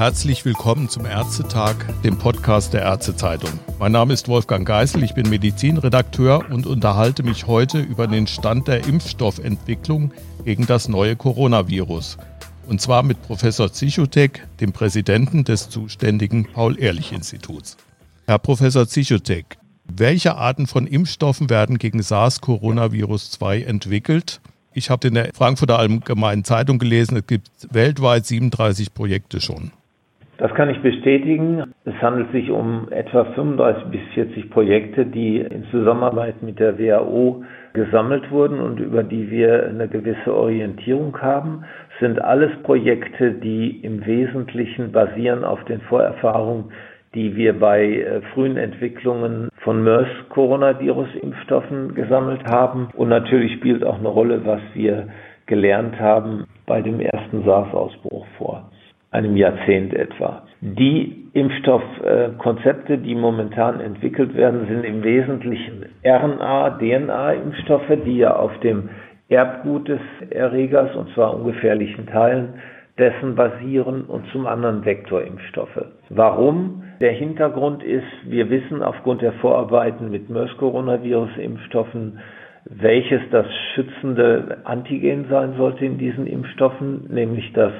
Herzlich willkommen zum Ärztetag, dem Podcast der Ärztezeitung. Mein Name ist Wolfgang Geisel, ich bin Medizinredakteur und unterhalte mich heute über den Stand der Impfstoffentwicklung gegen das neue Coronavirus. Und zwar mit Professor Zichotek, dem Präsidenten des zuständigen Paul-Ehrlich-Instituts. Herr Professor Zichotek, welche Arten von Impfstoffen werden gegen SARS-Coronavirus 2 entwickelt? Ich habe in der Frankfurter Allgemeinen Zeitung gelesen, es gibt weltweit 37 Projekte schon. Das kann ich bestätigen. Es handelt sich um etwa 35 bis 40 Projekte, die in Zusammenarbeit mit der WHO gesammelt wurden und über die wir eine gewisse Orientierung haben. Es sind alles Projekte, die im Wesentlichen basieren auf den Vorerfahrungen, die wir bei äh, frühen Entwicklungen von MERS-Coronavirus-Impfstoffen gesammelt haben. Und natürlich spielt auch eine Rolle, was wir gelernt haben bei dem ersten SARS-Ausbruch vor einem Jahrzehnt etwa. Die Impfstoffkonzepte, die momentan entwickelt werden, sind im Wesentlichen RNA, DNA-Impfstoffe, die ja auf dem Erbgut des Erregers, und zwar ungefährlichen Teilen, dessen basieren und zum anderen Vektorimpfstoffe. Warum? Der Hintergrund ist, wir wissen aufgrund der Vorarbeiten mit MERS-Coronavirus-Impfstoffen, welches das schützende Antigen sein sollte in diesen Impfstoffen, nämlich das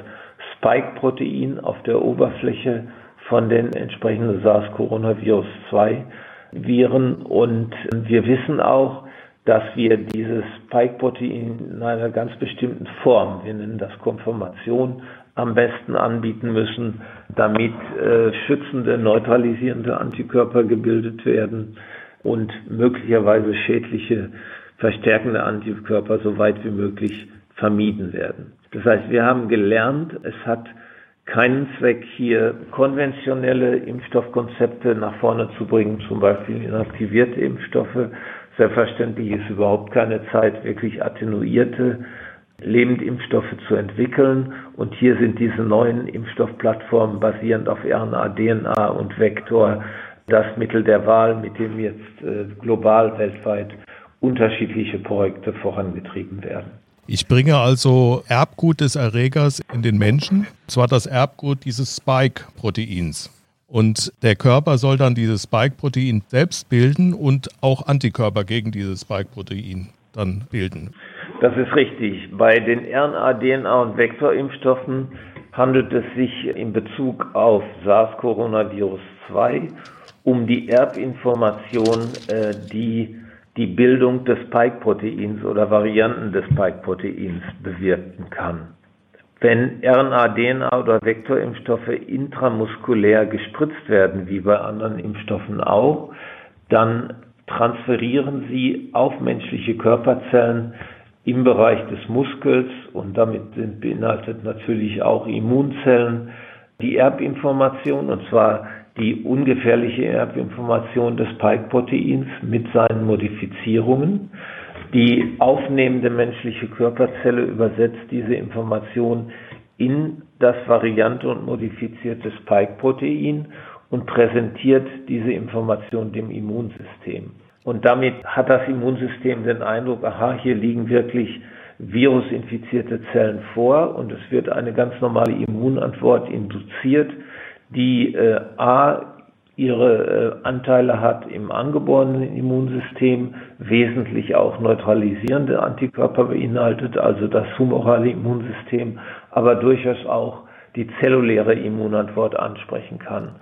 Spike-Protein auf der Oberfläche von den entsprechenden SARS-Coronavirus-2-Viren. Und wir wissen auch, dass wir dieses Spike-Protein in einer ganz bestimmten Form, wir nennen das Konformation, am besten anbieten müssen, damit äh, schützende, neutralisierende Antikörper gebildet werden und möglicherweise schädliche, verstärkende Antikörper so weit wie möglich vermieden werden. Das heißt, wir haben gelernt, es hat keinen Zweck, hier konventionelle Impfstoffkonzepte nach vorne zu bringen, zum Beispiel inaktivierte Impfstoffe. Selbstverständlich ist überhaupt keine Zeit, wirklich attenuierte Lebendimpfstoffe zu entwickeln. Und hier sind diese neuen Impfstoffplattformen basierend auf RNA, DNA und Vektor das Mittel der Wahl, mit dem jetzt äh, global weltweit unterschiedliche Projekte vorangetrieben werden. Ich bringe also Erbgut des Erregers in den Menschen, zwar das Erbgut dieses Spike-Proteins. Und der Körper soll dann dieses Spike-Protein selbst bilden und auch Antikörper gegen dieses Spike-Protein dann bilden. Das ist richtig. Bei den RNA, DNA und Vektorimpfstoffen handelt es sich in Bezug auf SARS-Coronavirus 2 um die Erbinformation, äh, die die Bildung des Spike-Proteins oder Varianten des Spike-Proteins bewirken kann. Wenn RNA, DNA oder Vektorimpfstoffe intramuskulär gespritzt werden, wie bei anderen Impfstoffen auch, dann transferieren sie auf menschliche Körperzellen im Bereich des Muskels und damit sind beinhaltet natürlich auch Immunzellen die Erbinformation und zwar die ungefährliche Erbinformation des Spike-Proteins mit seinen Modifizierungen. Die aufnehmende menschliche Körperzelle übersetzt diese Information in das variante und modifizierte Spike-Protein und präsentiert diese Information dem Immunsystem. Und damit hat das Immunsystem den Eindruck, aha, hier liegen wirklich virusinfizierte Zellen vor und es wird eine ganz normale Immunantwort induziert, die äh, A ihre äh, Anteile hat im angeborenen Immunsystem, wesentlich auch neutralisierende Antikörper beinhaltet, also das humorale Immunsystem, aber durchaus auch die zelluläre Immunantwort ansprechen kann.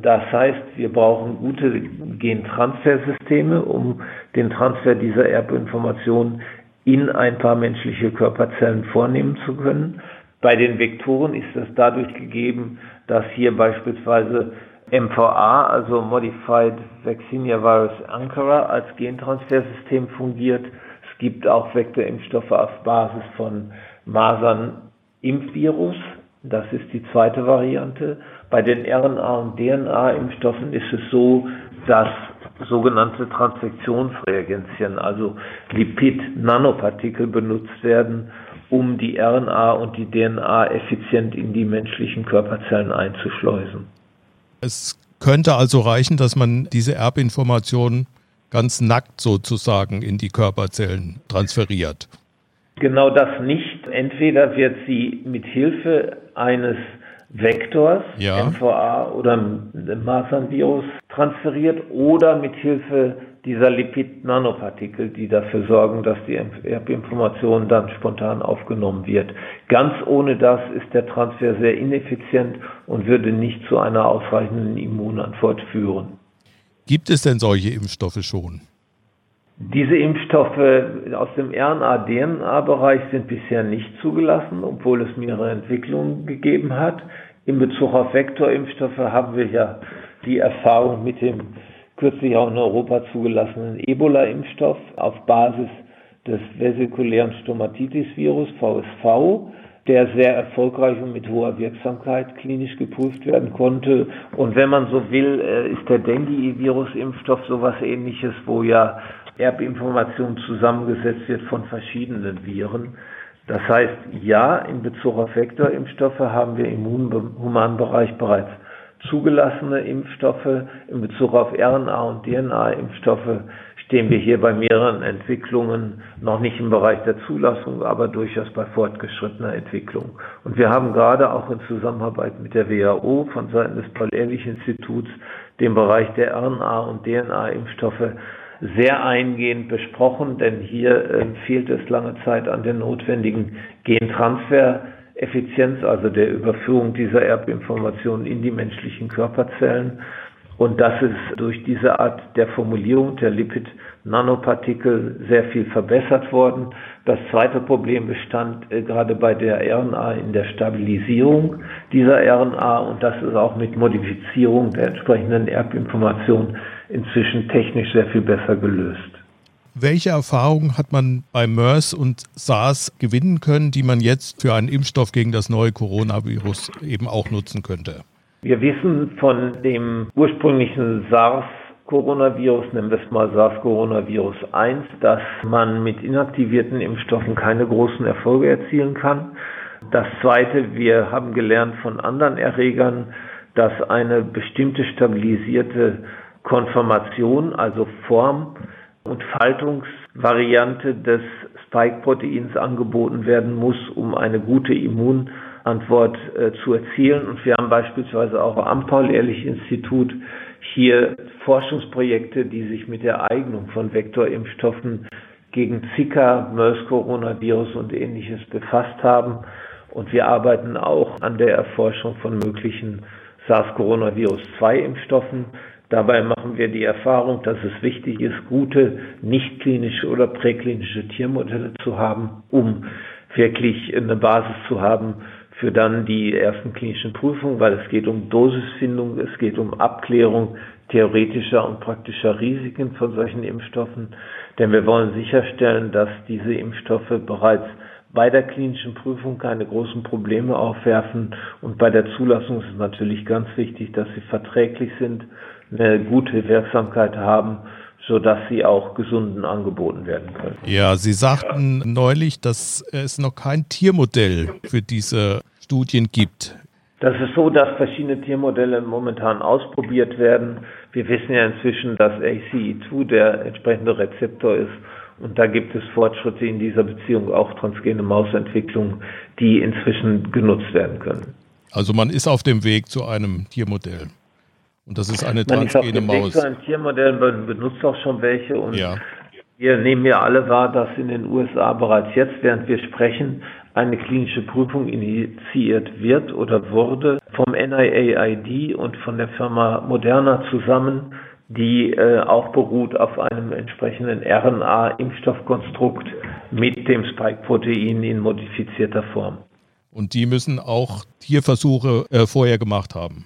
Das heißt, wir brauchen gute Gentransfersysteme, um den Transfer dieser Erbinformation in ein paar menschliche Körperzellen vornehmen zu können. Bei den Vektoren ist das dadurch gegeben, dass hier beispielsweise MVA, also Modified Vaccinia Virus Ankara, als Gentransfersystem fungiert. Es gibt auch Vektorimpfstoffe auf Basis von Masern-Impfvirus. Das ist die zweite Variante. Bei den RNA- und DNA-Impfstoffen ist es so, dass sogenannte Transfektionsreagenzien, also Lipid-Nanopartikel benutzt werden, um die RNA und die DNA effizient in die menschlichen Körperzellen einzuschleusen. Es Könnte also reichen, dass man diese Erbinformation ganz nackt sozusagen in die Körperzellen transferiert. Genau das nicht. Entweder wird sie mit Hilfe eines Vektors, ja. MVA oder Masernvirus transferiert oder mit Hilfe dieser Lipid-Nanopartikel, die dafür sorgen, dass die Erbinformation dann spontan aufgenommen wird. Ganz ohne das ist der Transfer sehr ineffizient und würde nicht zu einer ausreichenden Immunantwort führen. Gibt es denn solche Impfstoffe schon? Diese Impfstoffe aus dem RNA-DNA-Bereich sind bisher nicht zugelassen, obwohl es mehrere Entwicklungen gegeben hat. In Bezug auf Vektorimpfstoffe haben wir ja die Erfahrung mit dem kürzlich auch in Europa zugelassenen Ebola-Impfstoff auf Basis des vesikulären Stomatitis-Virus, VSV der sehr erfolgreich und mit hoher Wirksamkeit klinisch geprüft werden konnte. Und wenn man so will, äh, ist der Dengue-Virus-Impfstoff sowas ähnliches, wo ja Erbinformation zusammengesetzt wird von verschiedenen Viren. Das heißt, ja, in Bezug auf Vektorimpfstoffe haben wir im Humanbereich bereits zugelassene Impfstoffe. In Bezug auf RNA- und DNA-Impfstoffe stehen wir hier bei mehreren Entwicklungen noch nicht im Bereich der Zulassung, aber durchaus bei fortgeschrittener Entwicklung. Und wir haben gerade auch in Zusammenarbeit mit der WHO von Seiten des Paul-Ehrlich-Instituts den Bereich der RNA- und DNA-Impfstoffe sehr eingehend besprochen, denn hier äh, fehlt es lange Zeit an der notwendigen Gentransfereffizienz, also der Überführung dieser Erbinformationen in die menschlichen Körperzellen. Und das ist durch diese Art der Formulierung der Lipid-Nanopartikel sehr viel verbessert worden. Das zweite Problem bestand äh, gerade bei der RNA in der Stabilisierung dieser RNA und das ist auch mit Modifizierung der entsprechenden Erbinformation inzwischen technisch sehr viel besser gelöst. Welche Erfahrungen hat man bei MERS und SARS gewinnen können, die man jetzt für einen Impfstoff gegen das neue Coronavirus eben auch nutzen könnte? Wir wissen von dem ursprünglichen SARS Coronavirus, nennen wir es mal SARS-Coronavirus 1, dass man mit inaktivierten Impfstoffen keine großen Erfolge erzielen kann. Das zweite, wir haben gelernt von anderen Erregern, dass eine bestimmte stabilisierte Konformation, also Form und Faltungsvariante des Spike-Proteins angeboten werden muss, um eine gute Immun Antwort äh, zu erzielen. Und wir haben beispielsweise auch am Paul-Ehrlich-Institut hier Forschungsprojekte, die sich mit der Eignung von Vektorimpfstoffen gegen Zika, MERS-Coronavirus und ähnliches befasst haben. Und wir arbeiten auch an der Erforschung von möglichen SARS-Coronavirus-2-Impfstoffen. Dabei machen wir die Erfahrung, dass es wichtig ist, gute nicht klinische oder präklinische Tiermodelle zu haben, um wirklich eine Basis zu haben für dann die ersten klinischen Prüfungen, weil es geht um Dosisfindung, es geht um Abklärung theoretischer und praktischer Risiken von solchen Impfstoffen. Denn wir wollen sicherstellen, dass diese Impfstoffe bereits bei der klinischen Prüfung keine großen Probleme aufwerfen. Und bei der Zulassung ist es natürlich ganz wichtig, dass sie verträglich sind, eine gute Wirksamkeit haben sodass sie auch gesunden angeboten werden können. Ja, Sie sagten neulich, dass es noch kein Tiermodell für diese Studien gibt. Das ist so, dass verschiedene Tiermodelle momentan ausprobiert werden. Wir wissen ja inzwischen, dass ACE2 der entsprechende Rezeptor ist. Und da gibt es Fortschritte in dieser Beziehung, auch transgene Mausentwicklung, die inzwischen genutzt werden können. Also man ist auf dem Weg zu einem Tiermodell. Und das ist eine man transgene ist auf dem Maus. Weg zu einem Tiermodell, man benutzt auch schon welche. Und ja. wir nehmen ja alle wahr, dass in den USA bereits jetzt, während wir sprechen, eine klinische Prüfung initiiert wird oder wurde vom NIAID und von der Firma Moderna zusammen, die äh, auch beruht auf einem entsprechenden RNA-Impfstoffkonstrukt mit dem Spike-Protein in modifizierter Form. Und die müssen auch Tierversuche äh, vorher gemacht haben.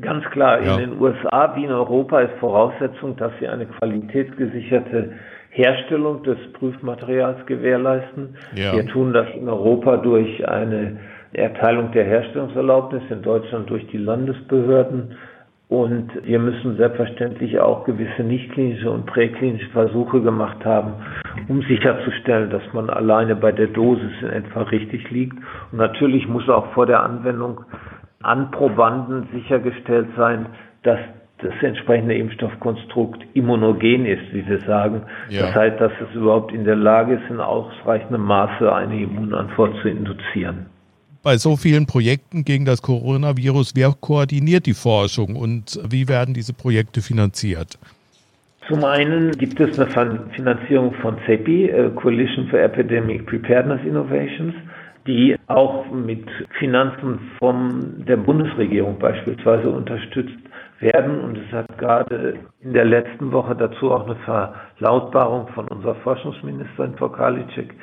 Ganz klar, ja. in den USA wie in Europa ist Voraussetzung, dass sie eine qualitätsgesicherte Herstellung des Prüfmaterials gewährleisten. Ja. Wir tun das in Europa durch eine Erteilung der Herstellungserlaubnis, in Deutschland durch die Landesbehörden. Und wir müssen selbstverständlich auch gewisse nichtklinische und präklinische Versuche gemacht haben, um sicherzustellen, dass man alleine bei der Dosis in etwa richtig liegt. Und natürlich muss auch vor der Anwendung an Probanden sichergestellt sein, dass das entsprechende Impfstoffkonstrukt immunogen ist, wie wir sagen. Ja. Das heißt, dass es überhaupt in der Lage ist, in ausreichendem Maße eine Immunantwort zu induzieren. Bei so vielen Projekten gegen das Coronavirus, wer koordiniert die Forschung und wie werden diese Projekte finanziert? Zum einen gibt es eine Finanzierung von CEPI, äh, Coalition for Epidemic Preparedness Innovations, die auch mit Finanzen von der Bundesregierung beispielsweise unterstützt werden. Und es hat gerade in der letzten Woche dazu auch eine Verlautbarung von unserer Forschungsministerin Frau Karliczek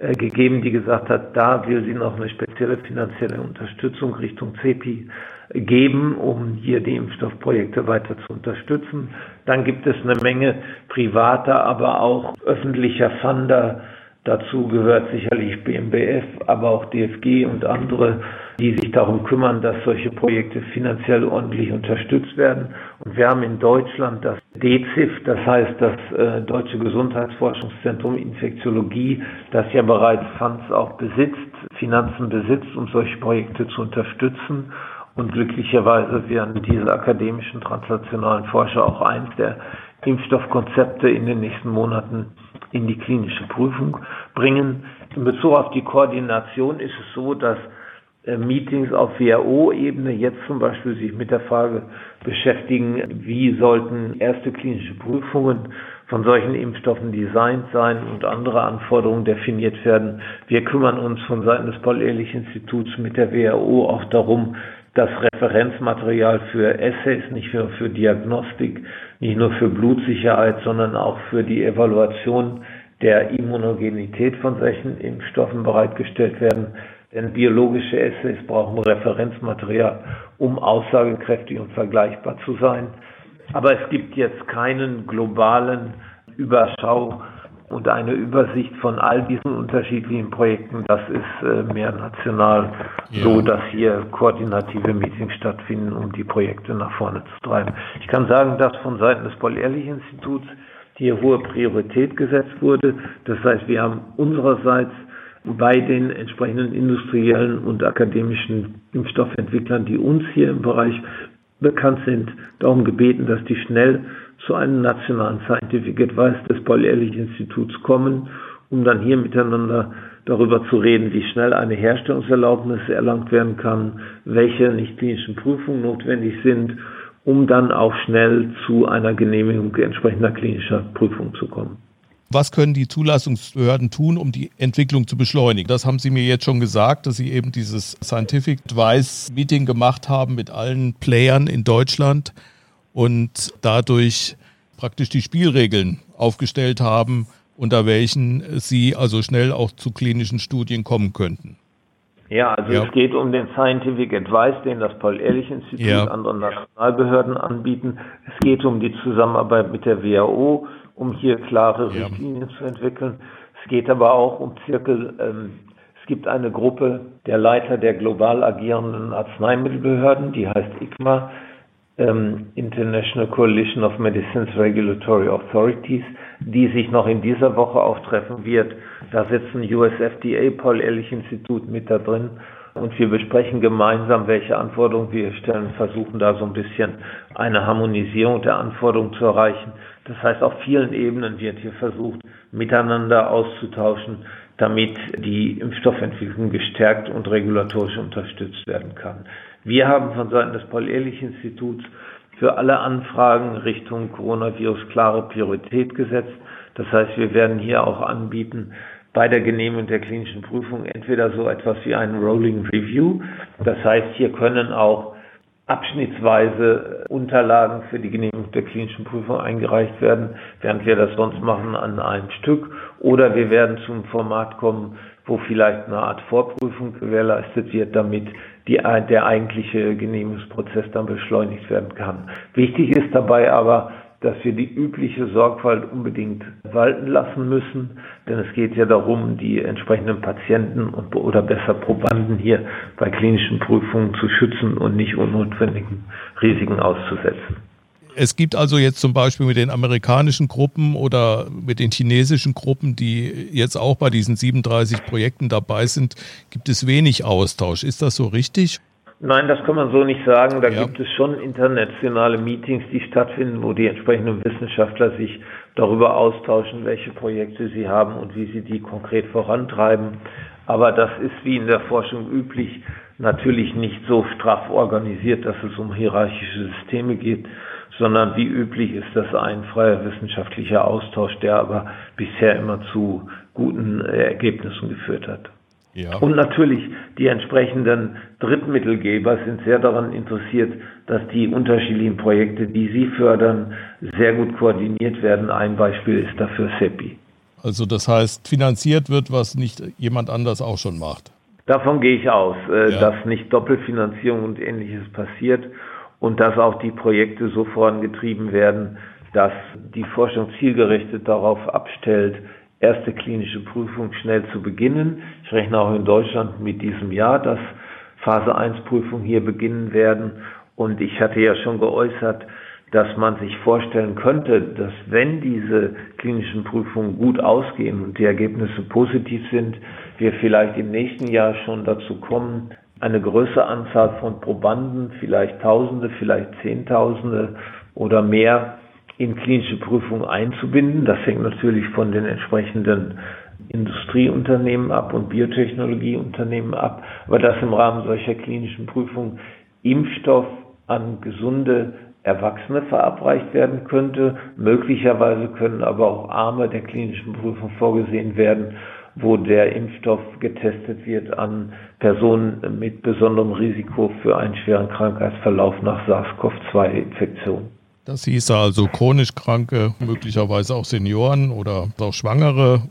gegeben, die gesagt hat, da will sie noch eine spezielle finanzielle Unterstützung Richtung CEPI geben, um hier die Impfstoffprojekte weiter zu unterstützen. Dann gibt es eine Menge privater, aber auch öffentlicher Funder, Dazu gehört sicherlich BMBF, aber auch DFG und andere, die sich darum kümmern, dass solche Projekte finanziell ordentlich unterstützt werden. Und wir haben in Deutschland das DZIF, das heißt das äh, Deutsche Gesundheitsforschungszentrum Infektiologie, das ja bereits Funds auch besitzt, Finanzen besitzt, um solche Projekte zu unterstützen. Und glücklicherweise werden diese akademischen translationalen Forscher auch eins der Impfstoffkonzepte in den nächsten Monaten in die klinische Prüfung bringen. In Bezug auf die Koordination ist es so, dass äh, Meetings auf WHO-Ebene jetzt zum Beispiel sich mit der Frage beschäftigen, wie sollten erste klinische Prüfungen von solchen Impfstoffen designt sein und andere Anforderungen definiert werden. Wir kümmern uns von Seiten des Paul-Ehrlich-Instituts mit der WHO auch darum, das Referenzmaterial für Essays, nicht nur für Diagnostik, nicht nur für Blutsicherheit, sondern auch für die Evaluation der Immunogenität von solchen Impfstoffen bereitgestellt werden. Denn biologische Essays brauchen Referenzmaterial, um aussagekräftig und vergleichbar zu sein. Aber es gibt jetzt keinen globalen Überschau und eine Übersicht von all diesen unterschiedlichen Projekten, das ist äh, mehr national ja. so, dass hier koordinative Meetings stattfinden, um die Projekte nach vorne zu treiben. Ich kann sagen, dass von Seiten des Paul-Ehrlich-Instituts hier hohe Priorität gesetzt wurde. Das heißt, wir haben unsererseits bei den entsprechenden industriellen und akademischen Impfstoffentwicklern, die uns hier im Bereich bekannt sind, darum gebeten, dass die schnell zu einem nationalen Scientific Advice des Paul-Ehrlich-Instituts kommen, um dann hier miteinander darüber zu reden, wie schnell eine Herstellungserlaubnis erlangt werden kann, welche nicht klinischen Prüfungen notwendig sind, um dann auch schnell zu einer Genehmigung entsprechender klinischer Prüfung zu kommen. Was können die Zulassungsbehörden tun, um die Entwicklung zu beschleunigen? Das haben Sie mir jetzt schon gesagt, dass Sie eben dieses Scientific Advice Meeting gemacht haben mit allen Playern in Deutschland und dadurch praktisch die Spielregeln aufgestellt haben, unter welchen sie also schnell auch zu klinischen Studien kommen könnten. Ja, also ja. es geht um den Scientific Advice, den das Paul-Ehrlich-Institut ja. anderen Nationalbehörden anbieten. Es geht um die Zusammenarbeit mit der WHO, um hier klare ja. Richtlinien zu entwickeln. Es geht aber auch um Zirkel. Ähm, es gibt eine Gruppe der Leiter der global agierenden Arzneimittelbehörden, die heißt ICMA ähm, International Coalition of Medicines Regulatory Authorities, die sich noch in dieser Woche auftreffen wird. Da sitzen USFDA, Paul-Ehrlich-Institut mit da drin und wir besprechen gemeinsam, welche Anforderungen wir stellen, versuchen da so ein bisschen eine Harmonisierung der Anforderungen zu erreichen. Das heißt, auf vielen Ebenen wird hier versucht, miteinander auszutauschen, damit die Impfstoffentwicklung gestärkt und regulatorisch unterstützt werden kann. Wir haben von Seiten des Paul-Ehrlich-Instituts für alle Anfragen Richtung Coronavirus klare Priorität gesetzt. Das heißt, wir werden hier auch anbieten, bei der Genehmigung der klinischen Prüfung entweder so etwas wie einen Rolling Review. Das heißt, hier können auch abschnittsweise Unterlagen für die Genehmigung der klinischen Prüfung eingereicht werden, während wir das sonst machen an einem Stück. Oder wir werden zum Format kommen, wo vielleicht eine Art Vorprüfung gewährleistet wird, damit die, der eigentliche Genehmigungsprozess dann beschleunigt werden kann. Wichtig ist dabei aber, dass wir die übliche Sorgfalt unbedingt walten lassen müssen, denn es geht ja darum, die entsprechenden Patienten und, oder besser Probanden hier bei klinischen Prüfungen zu schützen und nicht unnotwendigen Risiken auszusetzen. Es gibt also jetzt zum Beispiel mit den amerikanischen Gruppen oder mit den chinesischen Gruppen, die jetzt auch bei diesen 37 Projekten dabei sind, gibt es wenig Austausch. Ist das so richtig? Nein, das kann man so nicht sagen. Da ja. gibt es schon internationale Meetings, die stattfinden, wo die entsprechenden Wissenschaftler sich darüber austauschen, welche Projekte sie haben und wie sie die konkret vorantreiben. Aber das ist wie in der Forschung üblich natürlich nicht so straff organisiert, dass es um hierarchische Systeme geht, sondern wie üblich ist das ein freier wissenschaftlicher Austausch, der aber bisher immer zu guten Ergebnissen geführt hat. Ja. Und natürlich die entsprechenden Drittmittelgeber sind sehr daran interessiert, dass die unterschiedlichen Projekte, die sie fördern, sehr gut koordiniert werden. Ein Beispiel ist dafür SEPI. Also das heißt, finanziert wird, was nicht jemand anders auch schon macht. Davon gehe ich aus, äh, ja. dass nicht Doppelfinanzierung und ähnliches passiert und dass auch die Projekte so vorangetrieben werden, dass die Forschung zielgerichtet darauf abstellt, erste klinische Prüfung schnell zu beginnen. Ich rechne auch in Deutschland mit diesem Jahr, dass Phase 1 Prüfungen hier beginnen werden. Und ich hatte ja schon geäußert, dass man sich vorstellen könnte, dass wenn diese klinischen Prüfungen gut ausgehen und die Ergebnisse positiv sind, wir vielleicht im nächsten Jahr schon dazu kommen, eine größere Anzahl von Probanden, vielleicht Tausende, vielleicht Zehntausende oder mehr in klinische Prüfungen einzubinden. Das hängt natürlich von den entsprechenden Industrieunternehmen ab und Biotechnologieunternehmen ab, aber dass im Rahmen solcher klinischen Prüfungen Impfstoff an gesunde Erwachsene verabreicht werden könnte. Möglicherweise können aber auch Arme der klinischen Prüfung vorgesehen werden, wo der Impfstoff getestet wird an Personen mit besonderem Risiko für einen schweren Krankheitsverlauf nach SARS-CoV-2-Infektion. Das hieße also chronisch Kranke, möglicherweise auch Senioren oder auch Schwangere.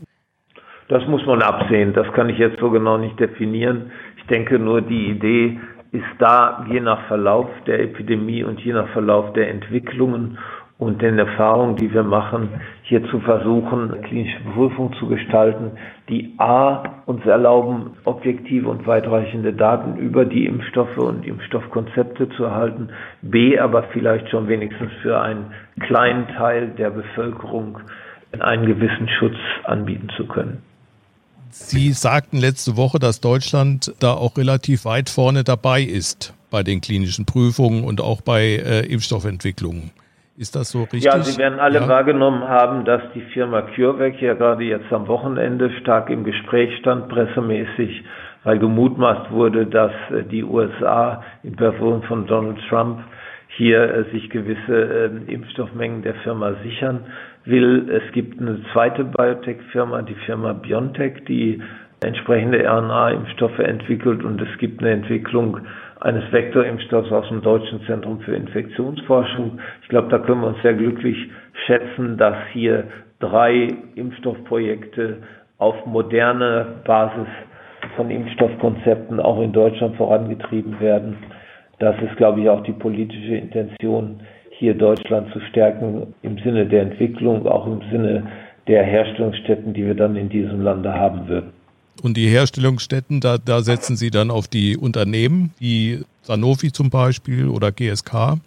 Das muss man absehen. Das kann ich jetzt so genau nicht definieren. Ich denke nur, die Idee ist da je nach Verlauf der Epidemie und je nach Verlauf der Entwicklungen und den Erfahrungen, die wir machen, hier zu versuchen, klinische Prüfungen zu gestalten, die A, uns erlauben, objektive und weitreichende Daten über die Impfstoffe und Impfstoffkonzepte zu erhalten, B, aber vielleicht schon wenigstens für einen kleinen Teil der Bevölkerung einen gewissen Schutz anbieten zu können. Sie sagten letzte Woche, dass Deutschland da auch relativ weit vorne dabei ist bei den klinischen Prüfungen und auch bei äh, Impfstoffentwicklungen. Ist das so richtig? Ja, Sie werden alle ja. wahrgenommen haben, dass die Firma CureVac ja gerade jetzt am Wochenende stark im Gespräch stand, pressemäßig, weil gemutmaßt wurde, dass äh, die USA in Person von Donald Trump hier äh, sich gewisse äh, Impfstoffmengen der Firma sichern will. Es gibt eine zweite Biotech-Firma, die Firma BioNTech, die entsprechende RNA-Impfstoffe entwickelt und es gibt eine Entwicklung eines Vektorimpfstoffs aus dem Deutschen Zentrum für Infektionsforschung. Ich glaube, da können wir uns sehr glücklich schätzen, dass hier drei Impfstoffprojekte auf moderne Basis von Impfstoffkonzepten auch in Deutschland vorangetrieben werden. Das ist, glaube ich, auch die politische Intention, hier Deutschland zu stärken im Sinne der Entwicklung, auch im Sinne der Herstellungsstätten, die wir dann in diesem Lande haben würden. Und die Herstellungsstätten, da, da setzen Sie dann auf die Unternehmen, wie Sanofi zum Beispiel oder GSK?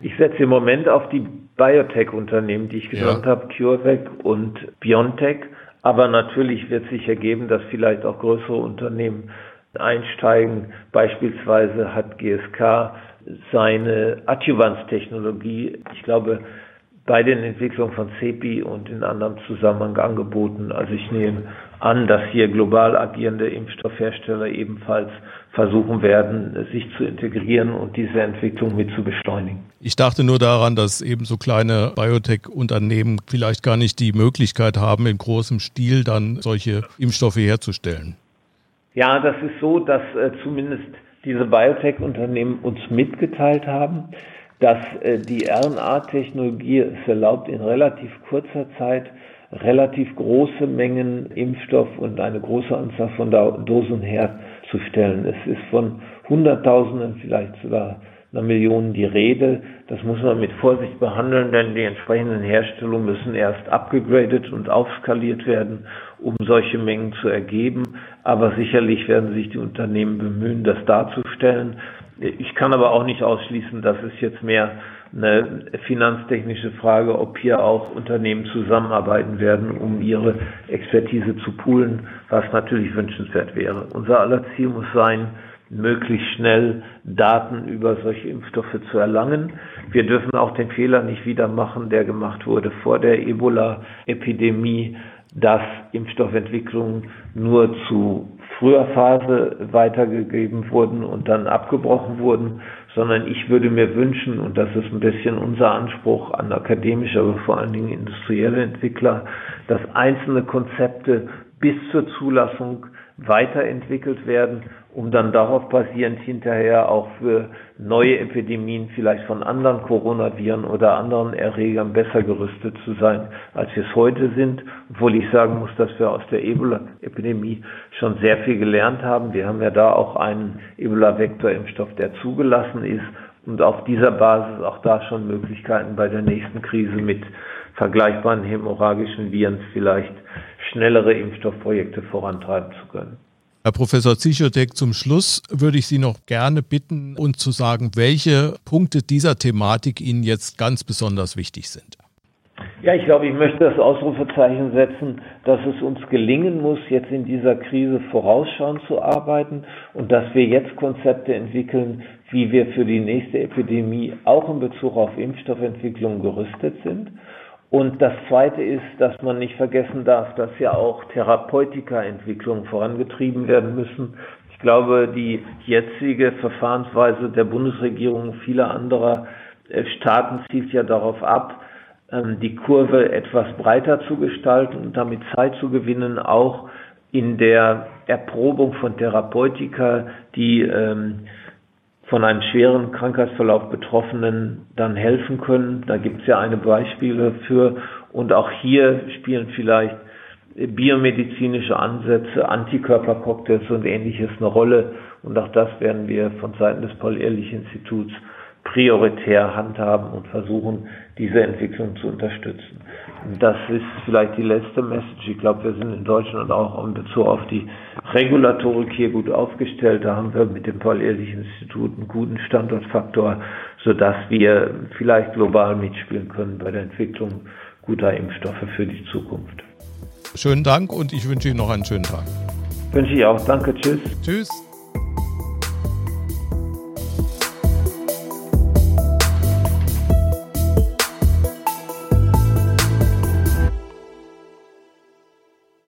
Ich setze im Moment auf die Biotech-Unternehmen, die ich genannt ja. habe, CureVac und BioNTech. Aber natürlich wird sich ergeben, dass vielleicht auch größere Unternehmen einsteigen. Beispielsweise hat GSK seine Adjuvanztechnologie, ich glaube, bei den Entwicklungen von CEPI und in anderem Zusammenhang angeboten. Also ich nehme an, dass hier global agierende Impfstoffhersteller ebenfalls versuchen werden, sich zu integrieren und diese Entwicklung mit zu beschleunigen. Ich dachte nur daran, dass eben so kleine Biotech-Unternehmen vielleicht gar nicht die Möglichkeit haben, in großem Stil dann solche Impfstoffe herzustellen. Ja, das ist so, dass äh, zumindest diese Biotech-Unternehmen uns mitgeteilt haben, dass äh, die RNA-Technologie es erlaubt, in relativ kurzer Zeit relativ große Mengen Impfstoff und eine große Anzahl von Dosen herzustellen. Es ist von Hunderttausenden, vielleicht sogar einer Million die Rede. Das muss man mit Vorsicht behandeln, denn die entsprechenden Herstellungen müssen erst abgegradet und aufskaliert werden, um solche Mengen zu ergeben. Aber sicherlich werden sich die Unternehmen bemühen, das darzustellen. Ich kann aber auch nicht ausschließen, dass es jetzt mehr eine finanztechnische Frage, ob hier auch Unternehmen zusammenarbeiten werden, um ihre Expertise zu poolen, was natürlich wünschenswert wäre. Unser aller Ziel muss sein, möglichst schnell Daten über solche Impfstoffe zu erlangen. Wir dürfen auch den Fehler nicht wieder machen, der gemacht wurde vor der Ebola-Epidemie, dass Impfstoffentwicklungen nur zu früher Phase weitergegeben wurden und dann abgebrochen wurden, sondern ich würde mir wünschen, und das ist ein bisschen unser Anspruch an akademische, aber vor allen Dingen industrielle Entwickler, dass einzelne Konzepte bis zur Zulassung weiterentwickelt werden, um dann darauf basierend hinterher auch für neue Epidemien vielleicht von anderen Coronaviren oder anderen Erregern besser gerüstet zu sein, als wir es heute sind. Obwohl ich sagen muss, dass wir aus der Ebola-Epidemie schon sehr viel gelernt haben. Wir haben ja da auch einen Ebola-Vektor-Impfstoff, der zugelassen ist und auf dieser Basis auch da schon Möglichkeiten bei der nächsten Krise mit vergleichbaren hämorrhagischen Viren vielleicht schnellere Impfstoffprojekte vorantreiben zu können. Herr Professor Zichotek, zum Schluss würde ich Sie noch gerne bitten, uns zu sagen, welche Punkte dieser Thematik Ihnen jetzt ganz besonders wichtig sind. Ja, ich glaube, ich möchte das Ausrufezeichen setzen, dass es uns gelingen muss, jetzt in dieser Krise vorausschauend zu arbeiten und dass wir jetzt Konzepte entwickeln, wie wir für die nächste Epidemie auch in Bezug auf Impfstoffentwicklung gerüstet sind. Und das Zweite ist, dass man nicht vergessen darf, dass ja auch Therapeutika-Entwicklungen vorangetrieben werden müssen. Ich glaube, die jetzige Verfahrensweise der Bundesregierung und vieler anderer äh, Staaten zielt ja darauf ab, ähm, die Kurve etwas breiter zu gestalten und damit Zeit zu gewinnen, auch in der Erprobung von Therapeutika, die ähm, von einem schweren Krankheitsverlauf Betroffenen dann helfen können. Da gibt es ja eine Beispiele für. Und auch hier spielen vielleicht biomedizinische Ansätze, Antikörpercocktails und ähnliches eine Rolle. Und auch das werden wir von Seiten des Paul-Ehrlich-Instituts prioritär handhaben und versuchen, diese Entwicklung zu unterstützen. Das ist vielleicht die letzte Message. Ich glaube, wir sind in Deutschland auch in Bezug auf die Regulatorik hier gut aufgestellt. Da haben wir mit dem Paul-Ehrlich-Institut einen guten Standortfaktor, sodass wir vielleicht global mitspielen können bei der Entwicklung guter Impfstoffe für die Zukunft. Schönen Dank und ich wünsche Ihnen noch einen schönen Tag. Wünsche ich auch. Danke. Tschüss. Tschüss.